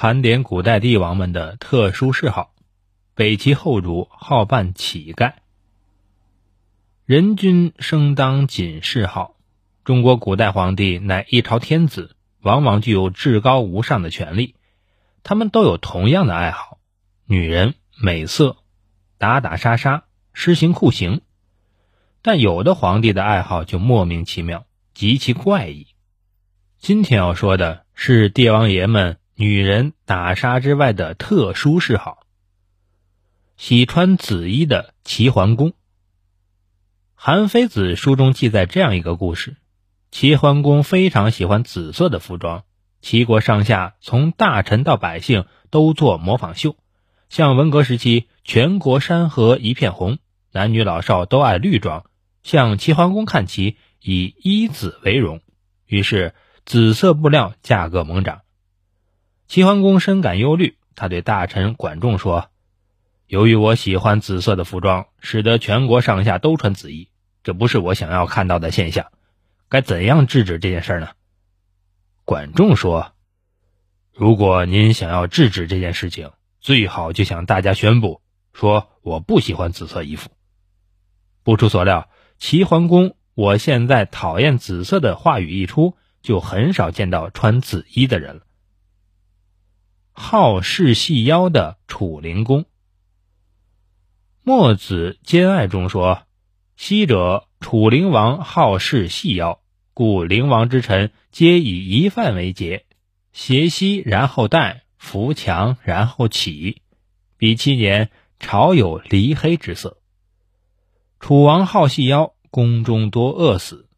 盘点古代帝王们的特殊嗜好。北齐后主好扮乞丐，人君生当谨嗜好。中国古代皇帝乃一朝天子，往往具有至高无上的权力。他们都有同样的爱好：女人、美色、打打杀杀、施行酷刑。但有的皇帝的爱好就莫名其妙，极其怪异。今天要说的是帝王爷们女人打杀之外的特殊嗜好——喜穿紫衣的齐桓公。《韩非子》书中记载这样一个故事：齐桓公非常喜欢紫色的服装，齐国上下从大臣到百姓都做模仿秀。像文革时期，全国山河一片红，男女老少都爱绿装。向齐桓公看齐，以衣紫为荣，于是紫色布料价格猛涨。齐桓公深感忧虑，他对大臣管仲说：“由于我喜欢紫色的服装，使得全国上下都穿紫衣，这不是我想要看到的现象。该怎样制止这件事呢？”管仲说：“如果您想要制止这件事情，最好就向大家宣布说我不喜欢紫色衣服。”不出所料。齐桓公，我现在讨厌紫色的话语一出，就很少见到穿紫衣的人了。好事细腰的楚灵公，《墨子兼爱》中说：“昔者楚灵王好事细腰，故灵王之臣皆以一饭为节，挟膝然后戴，扶墙然后起。比七年，朝有离黑之色。”楚王好细腰，宫中多饿死。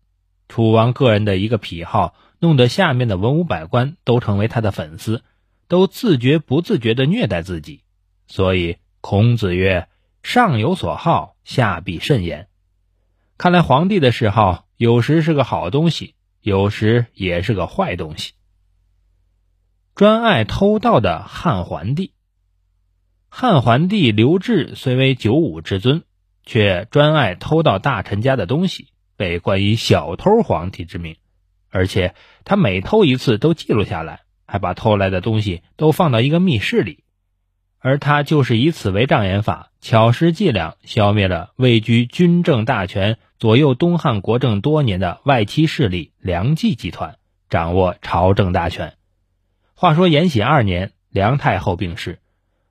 楚王个人的一个癖好，弄得下面的文武百官都成为他的粉丝，都自觉不自觉地虐待自己。所以孔子曰：“上有所好，下必甚焉。”看来皇帝的嗜好有时是个好东西，有时也是个坏东西。专爱偷盗的汉桓帝，汉桓帝刘志虽为九五之尊。却专爱偷盗大臣家的东西，被冠以“小偷皇帝”之名。而且他每偷一次都记录下来，还把偷来的东西都放到一个密室里。而他就是以此为障眼法，巧施伎俩，消灭了位居军政大权、左右东汉国政多年的外戚势力梁冀集团，掌握朝政大权。话说延禧二年，梁太后病逝。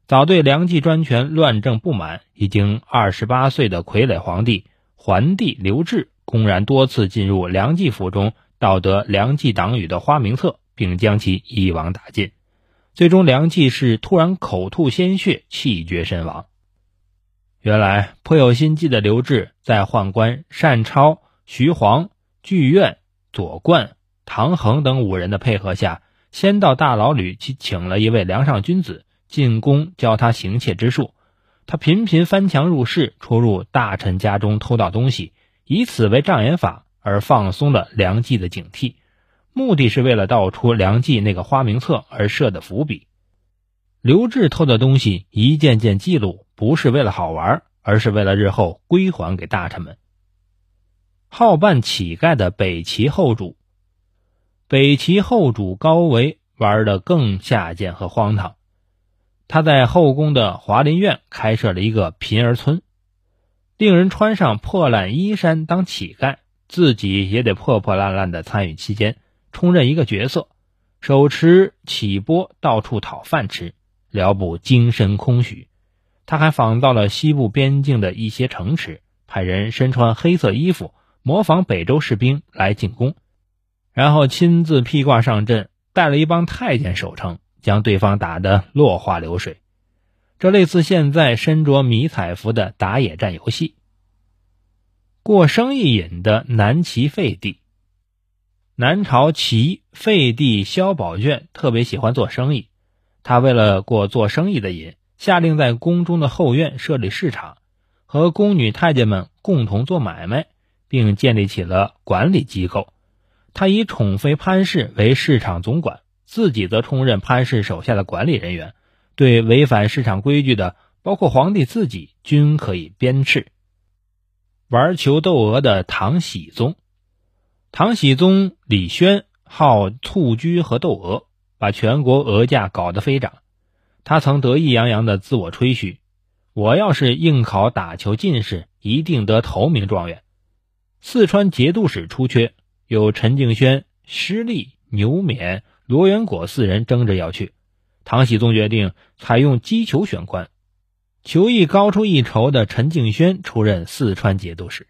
早对梁冀专权乱政不满，已经二十八岁的傀儡皇帝桓帝刘志，公然多次进入梁冀府中，盗得梁冀党羽的花名册，并将其一网打尽。最终，梁冀是突然口吐鲜血，气绝身亡。原来颇有心计的刘志，在宦官单超、徐晃、剧院、左冠、唐衡等五人的配合下，先到大牢里去请了一位梁上君子。进宫教他行窃之术，他频频翻墙入室，出入大臣家中偷盗东西，以此为障眼法，而放松了梁冀的警惕，目的是为了盗出梁冀那个花名册而设的伏笔。刘志偷的东西一件件记录，不是为了好玩，而是为了日后归还给大臣们。好办乞丐的北齐后主，北齐后主高维玩的更下贱和荒唐。他在后宫的华林院开设了一个贫儿村，令人穿上破烂衣衫当乞丐，自己也得破破烂烂的参与期间，充任一个角色，手持起钵到处讨饭吃，聊补精神空虚。他还仿造了西部边境的一些城池，派人身穿黑色衣服，模仿北周士兵来进攻，然后亲自披挂上阵，带了一帮太监守城。将对方打得落花流水，这类似现在身着迷彩服的打野战游戏。过生意瘾的南齐废帝，南朝齐废帝萧宝卷特别喜欢做生意，他为了过做生意的瘾，下令在宫中的后院设立市场，和宫女太监们共同做买卖，并建立起了管理机构。他以宠妃潘氏为市场总管。自己则充任潘氏手下的管理人员，对违反市场规矩的，包括皇帝自己，均可以鞭笞。玩球斗鹅的唐僖宗，唐僖宗李轩好蹴鞠和斗鹅，把全国鹅价搞得飞涨。他曾得意洋洋地自我吹嘘：“我要是应考打球进士，一定得头名状元。”四川节度使出缺，有陈敬轩、施立、牛勉、罗元果四人争着要去。唐僖宗决定采用击球选官，球艺高出一筹的陈敬轩出任四川节度使。